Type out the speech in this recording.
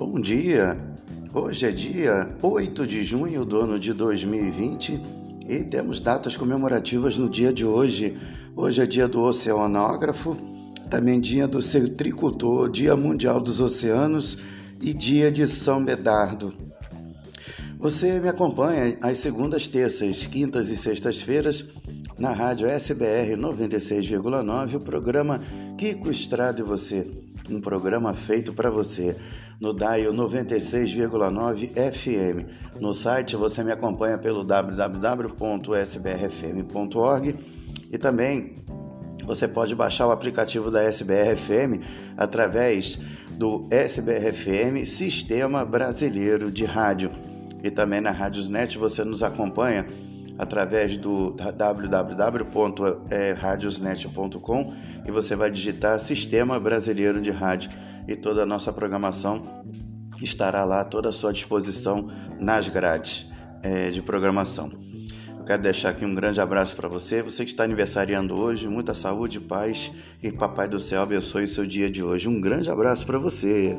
Bom dia! Hoje é dia 8 de junho do ano de 2020 e temos datas comemorativas no dia de hoje. Hoje é dia do oceanógrafo, também dia do citricultor, dia mundial dos oceanos e dia de São Medardo. Você me acompanha às segundas, terças, quintas e sextas-feiras na rádio SBR 96,9, o programa Kiko Estrada e Você um programa feito para você no Dial 96,9 FM. No site você me acompanha pelo www.sbrfm.org e também você pode baixar o aplicativo da SBRFM através do SBRFM Sistema Brasileiro de Rádio. E também na Rádiosnet você nos acompanha através do www.radiosnet.com e você vai digitar Sistema Brasileiro de Rádio e toda a nossa programação estará lá toda à sua disposição nas grades é, de programação. Eu quero deixar aqui um grande abraço para você, você que está aniversariando hoje, muita saúde, paz e Papai do Céu abençoe o seu dia de hoje. Um grande abraço para você.